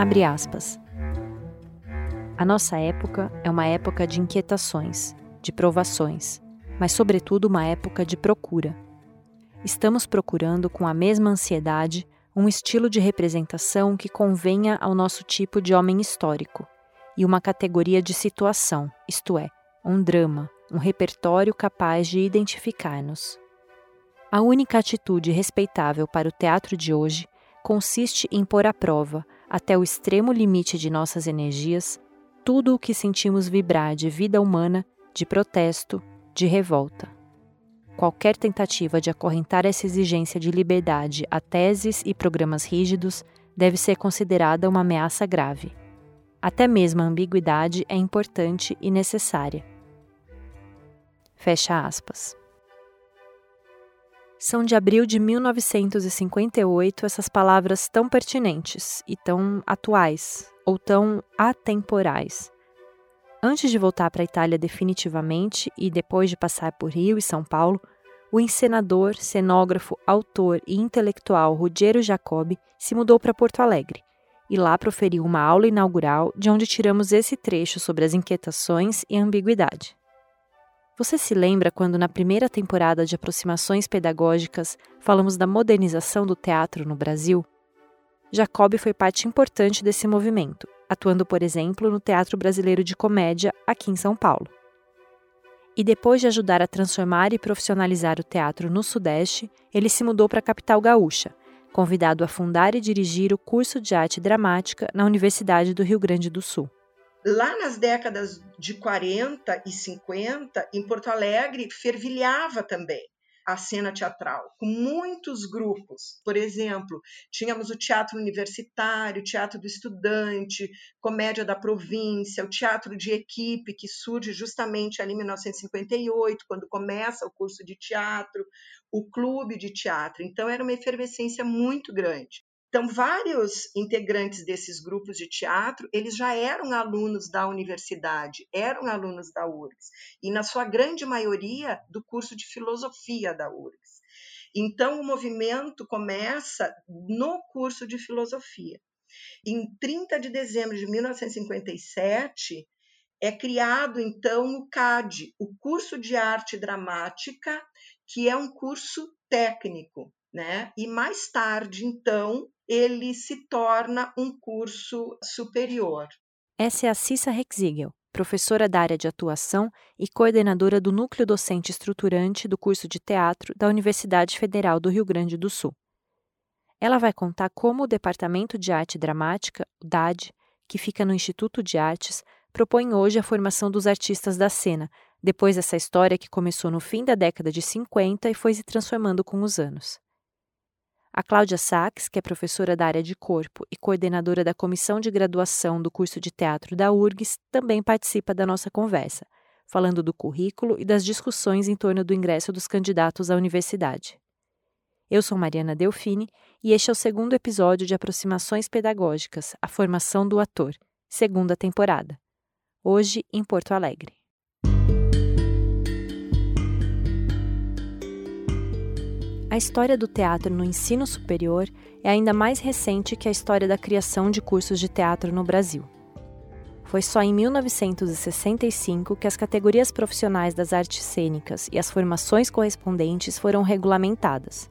Abre aspas. A nossa época é uma época de inquietações, de provações, mas, sobretudo, uma época de procura. Estamos procurando com a mesma ansiedade um estilo de representação que convenha ao nosso tipo de homem histórico e uma categoria de situação, isto é, um drama, um repertório capaz de identificar-nos. A única atitude respeitável para o teatro de hoje consiste em pôr à prova, até o extremo limite de nossas energias, tudo o que sentimos vibrar de vida humana, de protesto, de revolta. Qualquer tentativa de acorrentar essa exigência de liberdade a teses e programas rígidos deve ser considerada uma ameaça grave. Até mesmo a ambiguidade é importante e necessária. Fecha aspas. São de abril de 1958 essas palavras tão pertinentes e tão atuais, ou tão atemporais. Antes de voltar para a Itália definitivamente e depois de passar por Rio e São Paulo, o encenador, cenógrafo, autor e intelectual Ruggiero Jacobi se mudou para Porto Alegre e lá proferiu uma aula inaugural de onde tiramos esse trecho sobre as inquietações e ambiguidade. Você se lembra quando, na primeira temporada de Aproximações Pedagógicas, falamos da modernização do teatro no Brasil? Jacob foi parte importante desse movimento, atuando, por exemplo, no Teatro Brasileiro de Comédia, aqui em São Paulo. E depois de ajudar a transformar e profissionalizar o teatro no Sudeste, ele se mudou para a capital gaúcha, convidado a fundar e dirigir o curso de arte dramática na Universidade do Rio Grande do Sul. Lá nas décadas de 40 e 50, em Porto Alegre, fervilhava também a cena teatral, com muitos grupos. Por exemplo, tínhamos o teatro universitário, o teatro do estudante, comédia da província, o teatro de equipe, que surge justamente ali em 1958, quando começa o curso de teatro, o clube de teatro. Então, era uma efervescência muito grande. Então, vários integrantes desses grupos de teatro, eles já eram alunos da universidade, eram alunos da URGS, e na sua grande maioria do curso de filosofia da URGS. Então, o movimento começa no curso de filosofia. Em 30 de dezembro de 1957, é criado então o CAD, o curso de arte dramática, que é um curso técnico, né? E mais tarde, então, ele se torna um curso superior. Essa é a Cissa Rexigel, professora da área de atuação e coordenadora do Núcleo Docente Estruturante do curso de teatro da Universidade Federal do Rio Grande do Sul. Ela vai contar como o Departamento de Arte Dramática, o DAD, que fica no Instituto de Artes, propõe hoje a formação dos artistas da cena, depois dessa história que começou no fim da década de 50 e foi se transformando com os anos. A Cláudia Sachs, que é professora da área de corpo e coordenadora da comissão de graduação do curso de teatro da URGS, também participa da nossa conversa, falando do currículo e das discussões em torno do ingresso dos candidatos à universidade. Eu sou Mariana Delfini e este é o segundo episódio de Aproximações Pedagógicas A Formação do Ator, segunda temporada. Hoje em Porto Alegre. A história do teatro no ensino superior é ainda mais recente que a história da criação de cursos de teatro no Brasil. Foi só em 1965 que as categorias profissionais das artes cênicas e as formações correspondentes foram regulamentadas.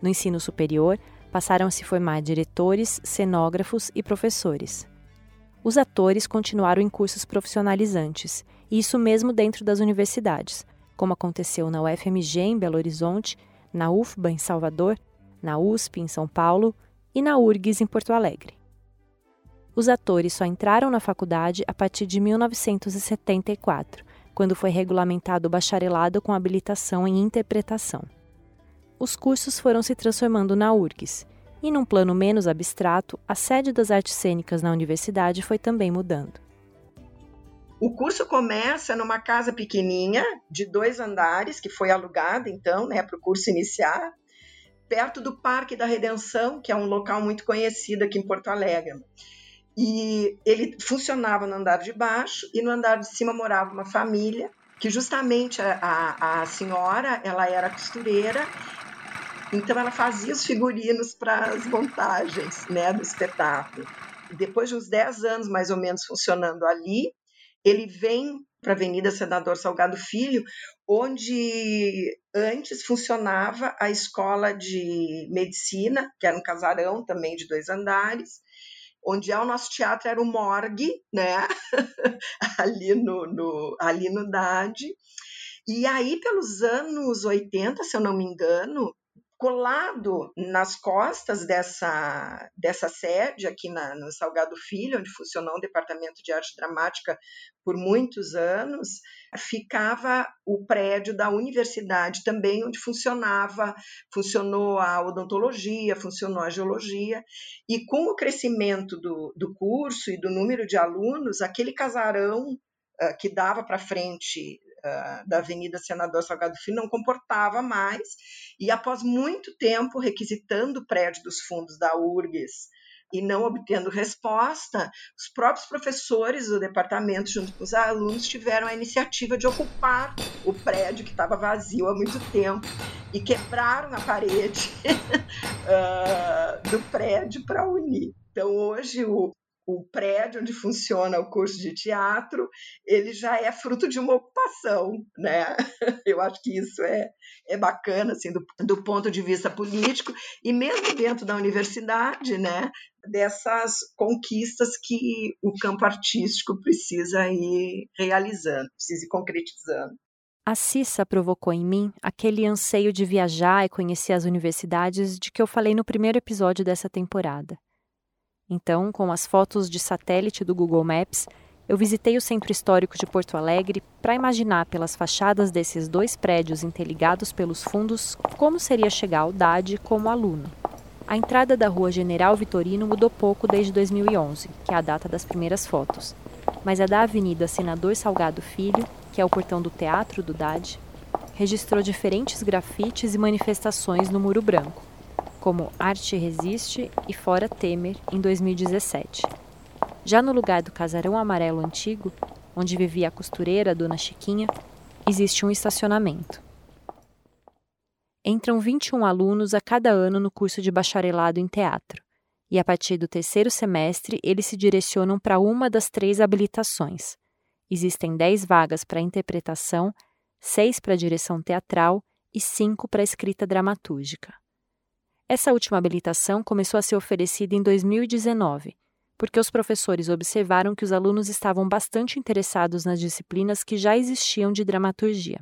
No ensino superior, passaram a se formar diretores, cenógrafos e professores. Os atores continuaram em cursos profissionalizantes, e isso mesmo dentro das universidades, como aconteceu na UFMG em Belo Horizonte na UFBA em Salvador, na USP em São Paulo e na URGS em Porto Alegre. Os atores só entraram na faculdade a partir de 1974, quando foi regulamentado o bacharelado com habilitação em interpretação. Os cursos foram se transformando na URGS, e num plano menos abstrato, a sede das artes cênicas na universidade foi também mudando. O curso começa numa casa pequenininha, de dois andares, que foi alugada, então, né, para o curso iniciar, perto do Parque da Redenção, que é um local muito conhecido aqui em Porto Alegre. E ele funcionava no andar de baixo e no andar de cima morava uma família que justamente a, a, a senhora ela era costureira então ela fazia os figurinos para as montagens né, do espetáculo. depois de uns 10 anos mais ou menos funcionando ali, ele vem para a Avenida Senador Salgado Filho, onde antes funcionava a escola de medicina, que era um casarão também de dois andares, onde é o nosso teatro era o morgue, né? ali no, no ali no DAD. E aí, pelos anos 80, se eu não me engano, colado nas costas dessa, dessa sede aqui na, no Salgado Filho, onde funcionou um departamento de arte dramática por muitos anos, ficava o prédio da universidade também, onde funcionava, funcionou a odontologia, funcionou a geologia, e com o crescimento do, do curso e do número de alunos, aquele casarão uh, que dava para frente uh, da Avenida Senador Salgado Filho não comportava mais, e após muito tempo requisitando o prédio dos fundos da URGS e não obtendo resposta, os próprios professores do departamento, junto com os alunos, tiveram a iniciativa de ocupar o prédio que estava vazio há muito tempo e quebraram a parede uh, do prédio para unir. Então, hoje, o, o prédio onde funciona o curso de teatro, ele já é fruto de uma ocupação, né? Eu acho que isso é, é bacana, assim, do, do ponto de vista político, e mesmo dentro da universidade, né? Dessas conquistas que o campo artístico precisa ir realizando, precisa ir concretizando. A Cissa provocou em mim aquele anseio de viajar e conhecer as universidades de que eu falei no primeiro episódio dessa temporada. Então, com as fotos de satélite do Google Maps, eu visitei o Centro Histórico de Porto Alegre para imaginar pelas fachadas desses dois prédios interligados pelos fundos como seria chegar ao DAD como aluno. A entrada da Rua General Vitorino mudou pouco desde 2011, que é a data das primeiras fotos, mas a da Avenida Senador Salgado Filho, que é o portão do teatro do DAD, registrou diferentes grafites e manifestações no Muro Branco como Arte Resiste e Fora Temer, em 2017. Já no lugar do casarão amarelo antigo, onde vivia a costureira Dona Chiquinha, existe um estacionamento. Entram 21 alunos a cada ano no curso de bacharelado em teatro, e a partir do terceiro semestre eles se direcionam para uma das três habilitações. Existem 10 vagas para interpretação, 6 para direção teatral e 5 para escrita dramatúrgica. Essa última habilitação começou a ser oferecida em 2019, porque os professores observaram que os alunos estavam bastante interessados nas disciplinas que já existiam de dramaturgia.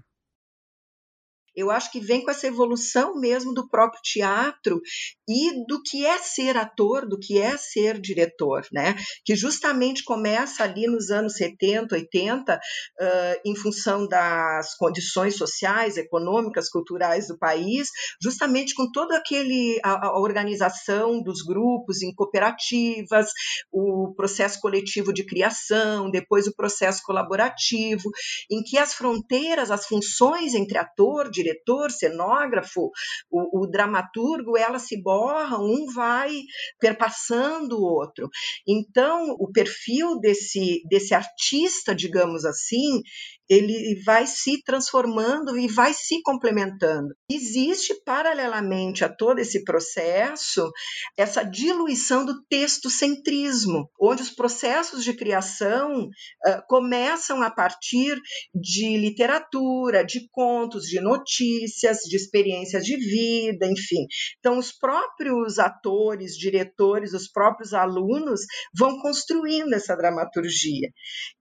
Eu acho que vem com essa evolução mesmo do próprio teatro e do que é ser ator, do que é ser diretor, né? Que justamente começa ali nos anos 70, 80, uh, em função das condições sociais, econômicas, culturais do país, justamente com toda aquele a, a organização dos grupos em cooperativas, o processo coletivo de criação, depois o processo colaborativo, em que as fronteiras, as funções entre ator, diretor, cenógrafo, o, o dramaturgo, elas se borram, um vai perpassando o outro. Então, o perfil desse, desse artista, digamos assim, ele vai se transformando e vai se complementando. Existe, paralelamente a todo esse processo, essa diluição do textocentrismo, onde os processos de criação uh, começam a partir de literatura, de contos, de notícias, de experiências de vida, enfim. Então, os próprios atores, diretores, os próprios alunos vão construindo essa dramaturgia.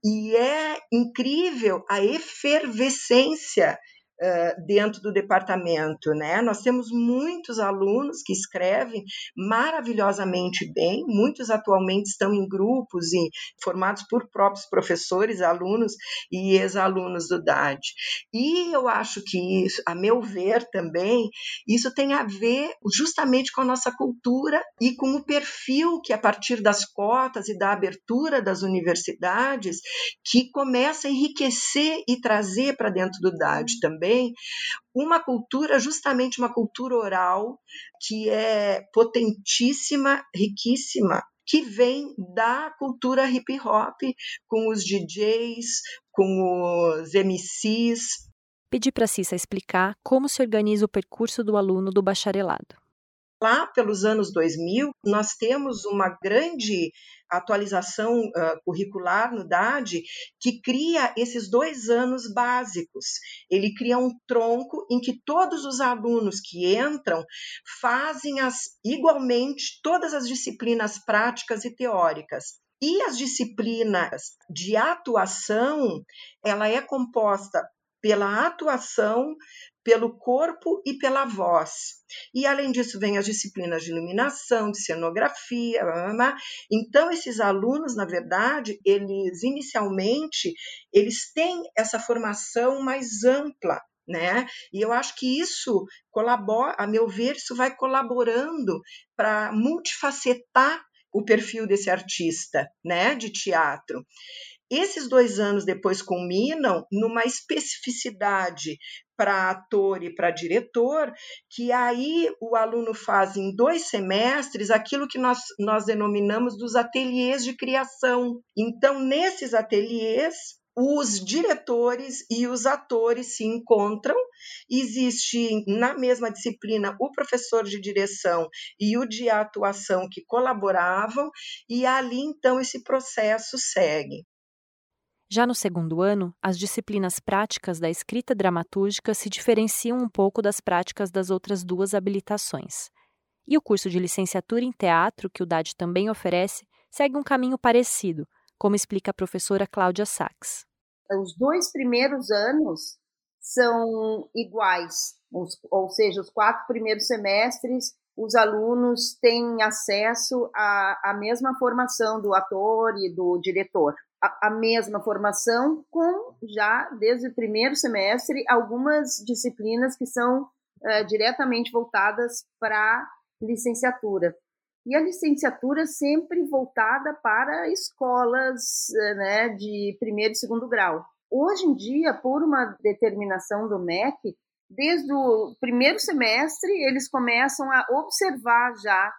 E é incrível a efervescência uh, dentro do departamento, né? Nós temos muitos alunos que escrevem maravilhosamente bem, muitos atualmente estão em grupos e formados por próprios professores, alunos e ex-alunos do DAD. E eu acho que isso, a meu ver também, isso tem a ver justamente com a nossa cultura e com o perfil que a partir das cotas e da abertura das universidades que começa a enriquecer e trazer para dentro do DAD também também uma cultura, justamente uma cultura oral, que é potentíssima, riquíssima, que vem da cultura hip hop, com os DJs, com os MCs. Pedi para Cissa explicar como se organiza o percurso do aluno do bacharelado. Lá pelos anos 2000, nós temos uma grande atualização uh, curricular no DAD que cria esses dois anos básicos. Ele cria um tronco em que todos os alunos que entram fazem as, igualmente todas as disciplinas práticas e teóricas. E as disciplinas de atuação, ela é composta pela atuação, pelo corpo e pela voz. E além disso, vem as disciplinas de iluminação, de cenografia, blá, blá, blá. então esses alunos, na verdade, eles inicialmente eles têm essa formação mais ampla, né? E eu acho que isso colabora, a meu ver, isso vai colaborando para multifacetar o perfil desse artista, né, de teatro. Esses dois anos depois culminam numa especificidade para ator e para diretor, que aí o aluno faz em dois semestres aquilo que nós, nós denominamos dos ateliês de criação. Então, nesses ateliês, os diretores e os atores se encontram. Existe na mesma disciplina o professor de direção e o de atuação que colaboravam, e ali então esse processo segue. Já no segundo ano, as disciplinas práticas da escrita dramatúrgica se diferenciam um pouco das práticas das outras duas habilitações. E o curso de licenciatura em teatro, que o DAD também oferece, segue um caminho parecido, como explica a professora Cláudia Sachs. Os dois primeiros anos são iguais, ou seja, os quatro primeiros semestres os alunos têm acesso à, à mesma formação do ator e do diretor a, mesma formação, com já desde o primeiro semestre algumas disciplinas que são uh, diretamente voltadas para licenciatura. E a licenciatura sempre voltada para escolas né, de primeiro e segundo grau. Hoje em dia, por uma determinação do MEC, desde o primeiro semestre, eles começam a observar já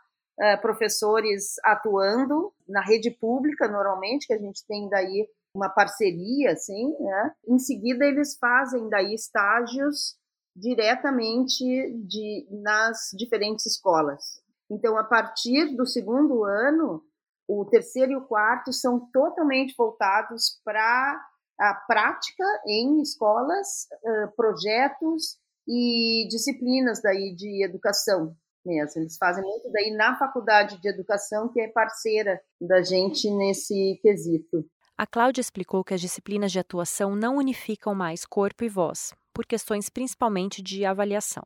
professores atuando na rede pública, normalmente, que a gente tem daí uma parceria, assim, né? Em seguida, eles fazem daí estágios diretamente de, nas diferentes escolas. Então, a partir do segundo ano, o terceiro e o quarto são totalmente voltados para a prática em escolas, projetos e disciplinas daí de educação mesmo. Eles fazem muito daí na faculdade de educação, que é parceira da gente nesse quesito. A Cláudia explicou que as disciplinas de atuação não unificam mais corpo e voz, por questões principalmente de avaliação.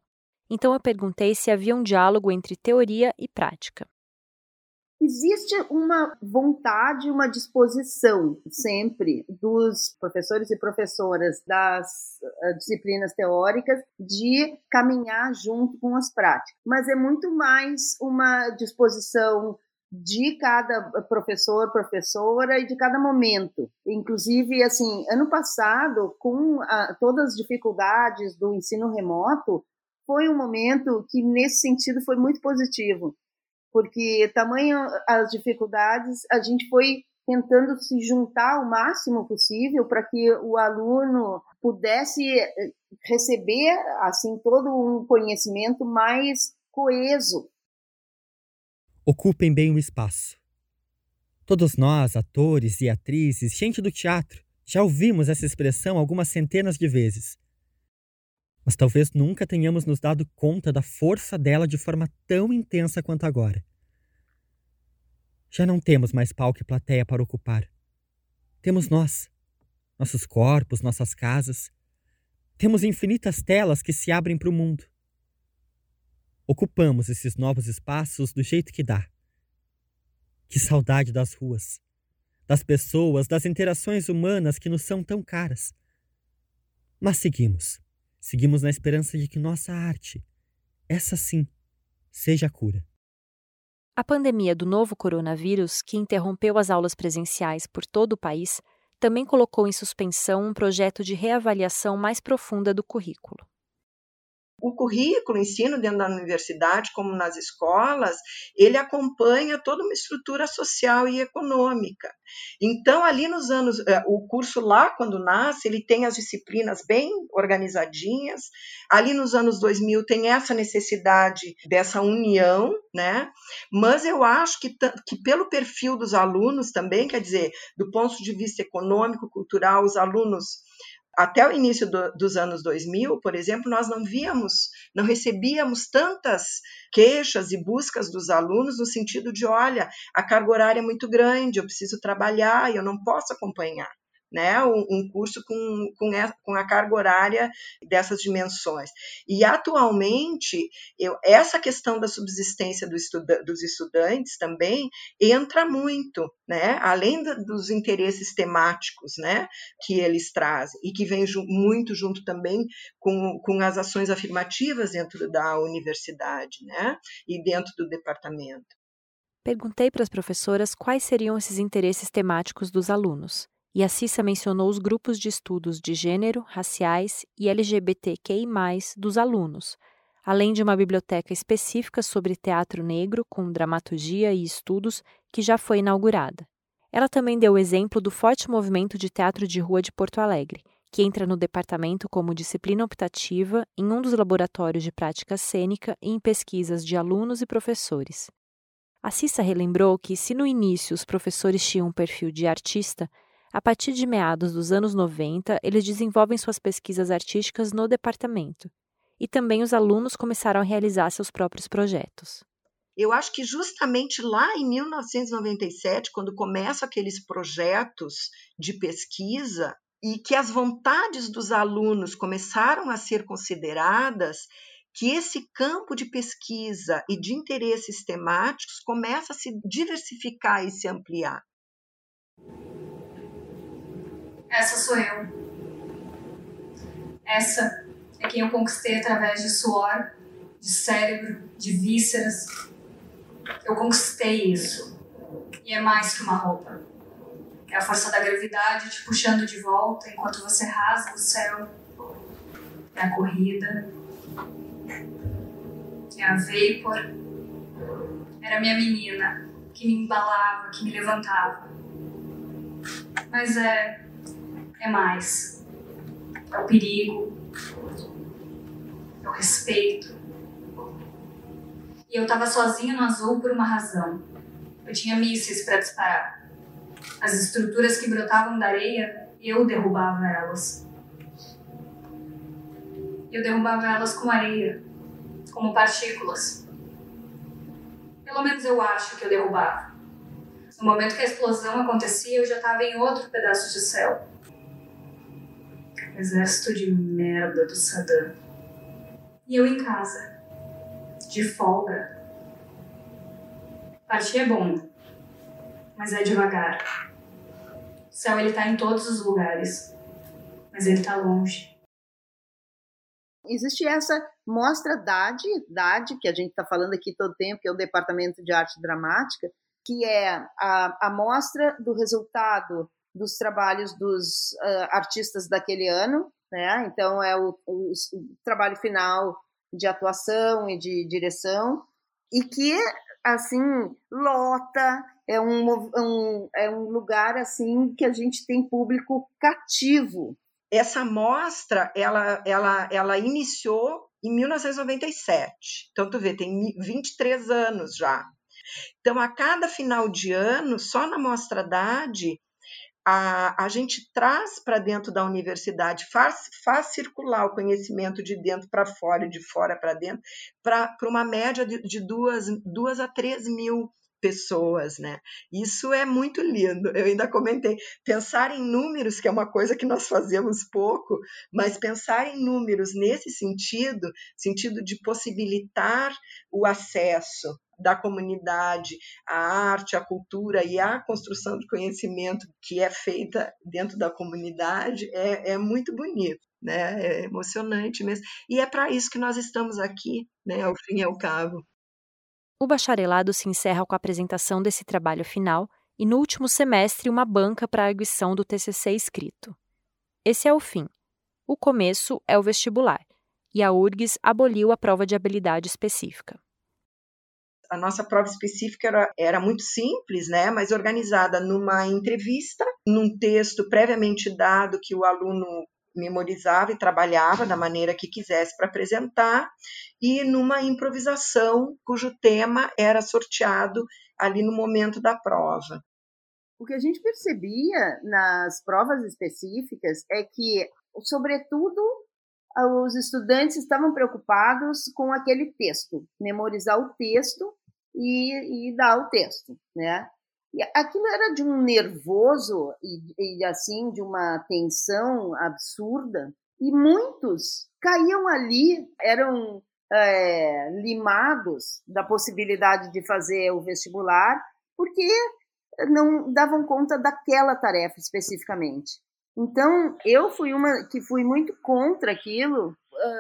Então eu perguntei se havia um diálogo entre teoria e prática existe uma vontade, uma disposição sempre dos professores e professoras das uh, disciplinas teóricas de caminhar junto com as práticas, mas é muito mais uma disposição de cada professor, professora e de cada momento. Inclusive, assim, ano passado, com a, todas as dificuldades do ensino remoto, foi um momento que, nesse sentido, foi muito positivo porque tamanho as dificuldades, a gente foi tentando se juntar o máximo possível para que o aluno pudesse eh, receber assim todo um conhecimento mais coeso. Ocupem bem o espaço. Todos nós, atores e atrizes, gente do teatro, já ouvimos essa expressão algumas centenas de vezes. Mas talvez nunca tenhamos nos dado conta da força dela de forma tão intensa quanto agora. Já não temos mais palco e plateia para ocupar. Temos nós, nossos corpos, nossas casas. Temos infinitas telas que se abrem para o mundo. Ocupamos esses novos espaços do jeito que dá. Que saudade das ruas, das pessoas, das interações humanas que nos são tão caras. Mas seguimos. Seguimos na esperança de que nossa arte, essa sim, seja a cura. A pandemia do novo coronavírus, que interrompeu as aulas presenciais por todo o país, também colocou em suspensão um projeto de reavaliação mais profunda do currículo. O currículo, ensino dentro da universidade, como nas escolas, ele acompanha toda uma estrutura social e econômica. Então, ali nos anos, eh, o curso lá, quando nasce, ele tem as disciplinas bem organizadinhas. Ali nos anos 2000 tem essa necessidade dessa união, né? Mas eu acho que, que pelo perfil dos alunos também, quer dizer, do ponto de vista econômico, cultural, os alunos até o início do, dos anos 2000, por exemplo, nós não víamos, não recebíamos tantas queixas e buscas dos alunos no sentido de, olha, a carga horária é muito grande, eu preciso trabalhar eu não posso acompanhar né, um, curso com, com, a, com a carga horária dessas dimensões. E atualmente, eu, essa questão da subsistência do estuda, dos estudantes também entra muito, né, além do, dos interesses temáticos né, que eles trazem, e que vem ju, muito junto também com, com as ações afirmativas dentro da universidade né, e dentro do departamento. Perguntei para as professoras quais seriam esses interesses temáticos dos alunos e a Cissa mencionou os grupos de estudos de gênero, raciais e LGBTQI, dos alunos, além de uma biblioteca específica sobre teatro negro com dramaturgia e estudos que já foi inaugurada. Ela também deu o exemplo do forte movimento de teatro de rua de Porto Alegre, que entra no departamento como disciplina optativa em um dos laboratórios de prática cênica e em pesquisas de alunos e professores. A Cissa relembrou que, se no início os professores tinham um perfil de artista, a partir de meados dos anos 90, eles desenvolvem suas pesquisas artísticas no departamento. E também os alunos começaram a realizar seus próprios projetos. Eu acho que justamente lá em 1997, quando começam aqueles projetos de pesquisa e que as vontades dos alunos começaram a ser consideradas, que esse campo de pesquisa e de interesses temáticos começa a se diversificar e se ampliar. Essa sou eu. Essa é quem eu conquistei através de suor, de cérebro, de vísceras. Eu conquistei isso. E é mais que uma roupa. É a força da gravidade te puxando de volta enquanto você rasga o céu. É a corrida. É a vapor. Era minha menina que me embalava, que me levantava. Mas é é mais. É o perigo, é o respeito. E eu estava sozinha no azul por uma razão. Eu tinha mísseis para disparar. As estruturas que brotavam da areia, eu derrubava elas. Eu derrubava elas com areia, como partículas. Pelo menos eu acho que eu derrubava. No momento que a explosão acontecia, eu já estava em outro pedaço de céu exército de merda do Saddam. E eu em casa, de folga. Partir é bom, mas é devagar. O céu ele tá em todos os lugares, mas ele tá longe. Existe essa mostra DAD, DAD, que a gente está falando aqui todo tempo, que é o Departamento de Arte Dramática, que é a, a mostra do resultado dos trabalhos dos uh, artistas daquele ano, né? Então é o, o, o, trabalho final de atuação e de direção e que assim lota é um, um, é um lugar assim que a gente tem público cativo. Essa mostra ela ela ela iniciou em 1997. Então tu vê, tem 23 anos já. Então a cada final de ano, só na Mostra DAD, a, a gente traz para dentro da universidade, faz, faz circular o conhecimento de dentro para fora e de fora para dentro, para uma média de, de duas, duas a três mil pessoas, né? Isso é muito lindo. Eu ainda comentei, pensar em números, que é uma coisa que nós fazemos pouco, mas pensar em números nesse sentido, sentido de possibilitar o acesso da comunidade, a arte, a cultura e a construção de conhecimento que é feita dentro da comunidade é, é muito bonito. Né? É emocionante mesmo. E é para isso que nós estamos aqui, né? ao fim e ao cabo. O bacharelado se encerra com a apresentação desse trabalho final e, no último semestre, uma banca para a arguição do TCC escrito. Esse é o fim. O começo é o vestibular, e a URGS aboliu a prova de habilidade específica. A nossa prova específica era, era muito simples, né, mas organizada numa entrevista, num texto previamente dado que o aluno memorizava e trabalhava da maneira que quisesse para apresentar, e numa improvisação cujo tema era sorteado ali no momento da prova. O que a gente percebia nas provas específicas é que, sobretudo, os estudantes estavam preocupados com aquele texto, memorizar o texto e, e dar o texto, né? E aquilo era de um nervoso e, e assim de uma tensão absurda e muitos caíam ali, eram é, limados da possibilidade de fazer o vestibular porque não davam conta daquela tarefa especificamente. Então, eu fui uma que fui muito contra aquilo,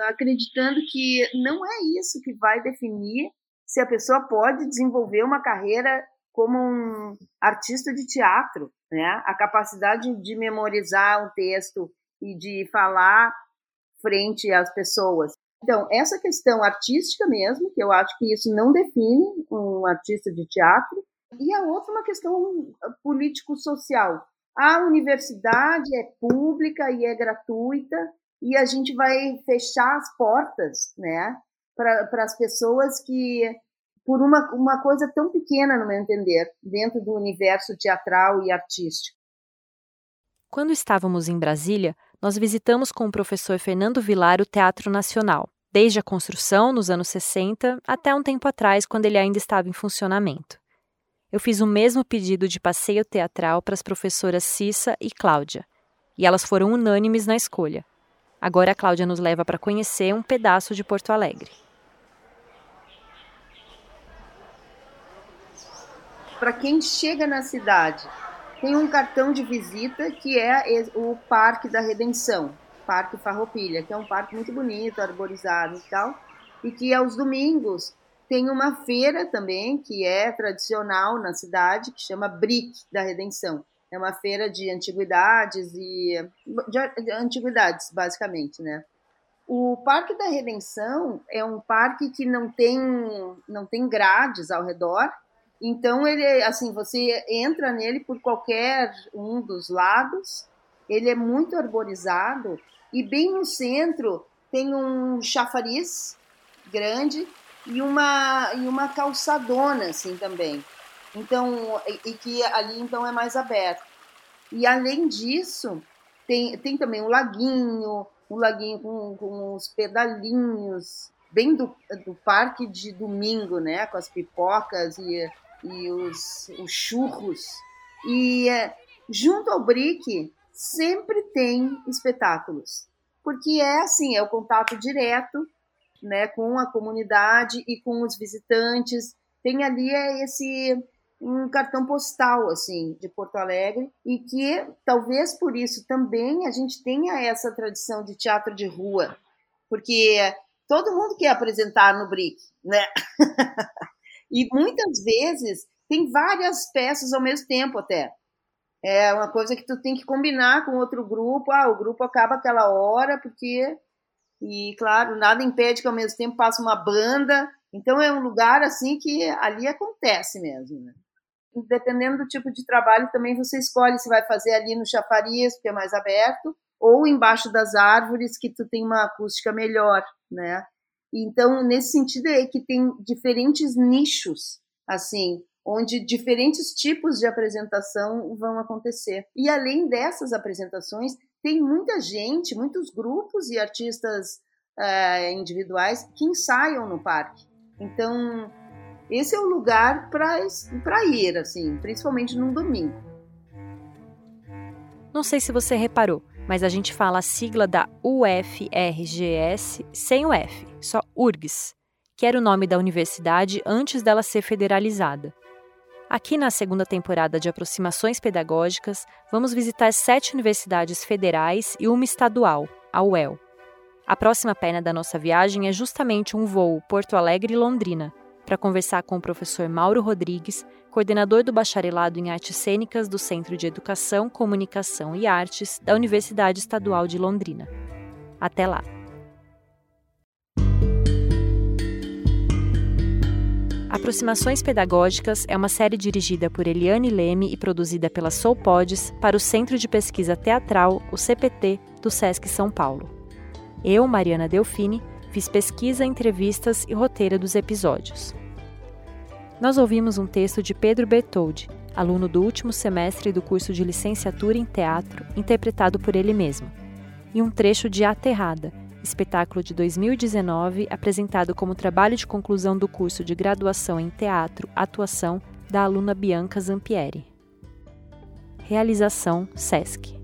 acreditando que não é isso que vai definir se a pessoa pode desenvolver uma carreira como um artista de teatro, né? A capacidade de memorizar um texto e de falar frente às pessoas. Então, essa questão artística mesmo, que eu acho que isso não define um artista de teatro, e a outra uma questão político-social. A universidade é pública e é gratuita e a gente vai fechar as portas, né, para as pessoas que por uma, uma coisa tão pequena, no meu entender, dentro do universo teatral e artístico. Quando estávamos em Brasília, nós visitamos com o professor Fernando Vilar o Teatro Nacional, desde a construção nos anos 60 até um tempo atrás, quando ele ainda estava em funcionamento. Eu fiz o mesmo pedido de passeio teatral para as professoras Cissa e Cláudia, e elas foram unânimes na escolha. Agora a Cláudia nos leva para conhecer um pedaço de Porto Alegre. Para quem chega na cidade, tem um cartão de visita que é o Parque da Redenção, Parque Farroupilha, que é um parque muito bonito, arborizado e tal, e que aos domingos tem uma feira também, que é tradicional na cidade, que chama Brick da Redenção. É uma feira de antiguidades e de antiguidades, basicamente, né? O Parque da Redenção é um parque que não tem não tem grades ao redor, então ele assim você entra nele por qualquer um dos lados. Ele é muito arborizado e bem no centro tem um chafariz grande e uma, e uma calçadona, assim, também. Então, e, e que ali, então, é mais aberto. E, além disso, tem, tem também um laguinho, um laguinho com, com os pedalinhos, bem do, do parque de domingo, né? Com as pipocas e, e os, os churros. E é, junto ao Brick sempre tem espetáculos, porque é assim, é o contato direto né, com a comunidade e com os visitantes. Tem ali é esse um cartão postal assim de Porto Alegre e que talvez por isso também a gente tenha essa tradição de teatro de rua, porque todo mundo quer apresentar no Brick, né? e muitas vezes tem várias peças ao mesmo tempo até. É uma coisa que tu tem que combinar com outro grupo. Ah, o grupo acaba aquela hora porque e, claro, nada impede que ao mesmo tempo passe uma banda. Então é um lugar assim que ali acontece mesmo. Né? Dependendo do tipo de trabalho, também você escolhe se vai fazer ali no chafariz, porque é mais aberto, ou embaixo das árvores, que tu tem uma acústica melhor, né? Então, nesse sentido é que tem diferentes nichos, assim, onde diferentes tipos de apresentação vão acontecer. E além dessas apresentações, tem muita gente, muitos grupos e artistas uh, individuais que ensaiam no parque. Então, esse é o lugar para ir, assim, principalmente num domingo. Não sei se você reparou, mas a gente fala a sigla da UFRGS sem o F, só URGS, que era o nome da universidade antes dela ser federalizada. Aqui na segunda temporada de Aproximações Pedagógicas, vamos visitar sete universidades federais e uma estadual, a UEL. A próxima perna da nossa viagem é justamente um voo Porto Alegre-Londrina, para conversar com o professor Mauro Rodrigues, coordenador do bacharelado em Artes Cênicas do Centro de Educação, Comunicação e Artes da Universidade Estadual de Londrina. Até lá! Aproximações Pedagógicas é uma série dirigida por Eliane Leme e produzida pela Soulpods para o Centro de Pesquisa Teatral, o CPT, do SESC São Paulo. Eu, Mariana Delfini, fiz pesquisa, entrevistas e roteiro dos episódios. Nós ouvimos um texto de Pedro Bertoldi, aluno do último semestre do curso de licenciatura em teatro, interpretado por ele mesmo, e um trecho de Aterrada, espetáculo de 2019 apresentado como trabalho de conclusão do curso de graduação em teatro atuação da aluna Bianca Zampieri. Realização SESC.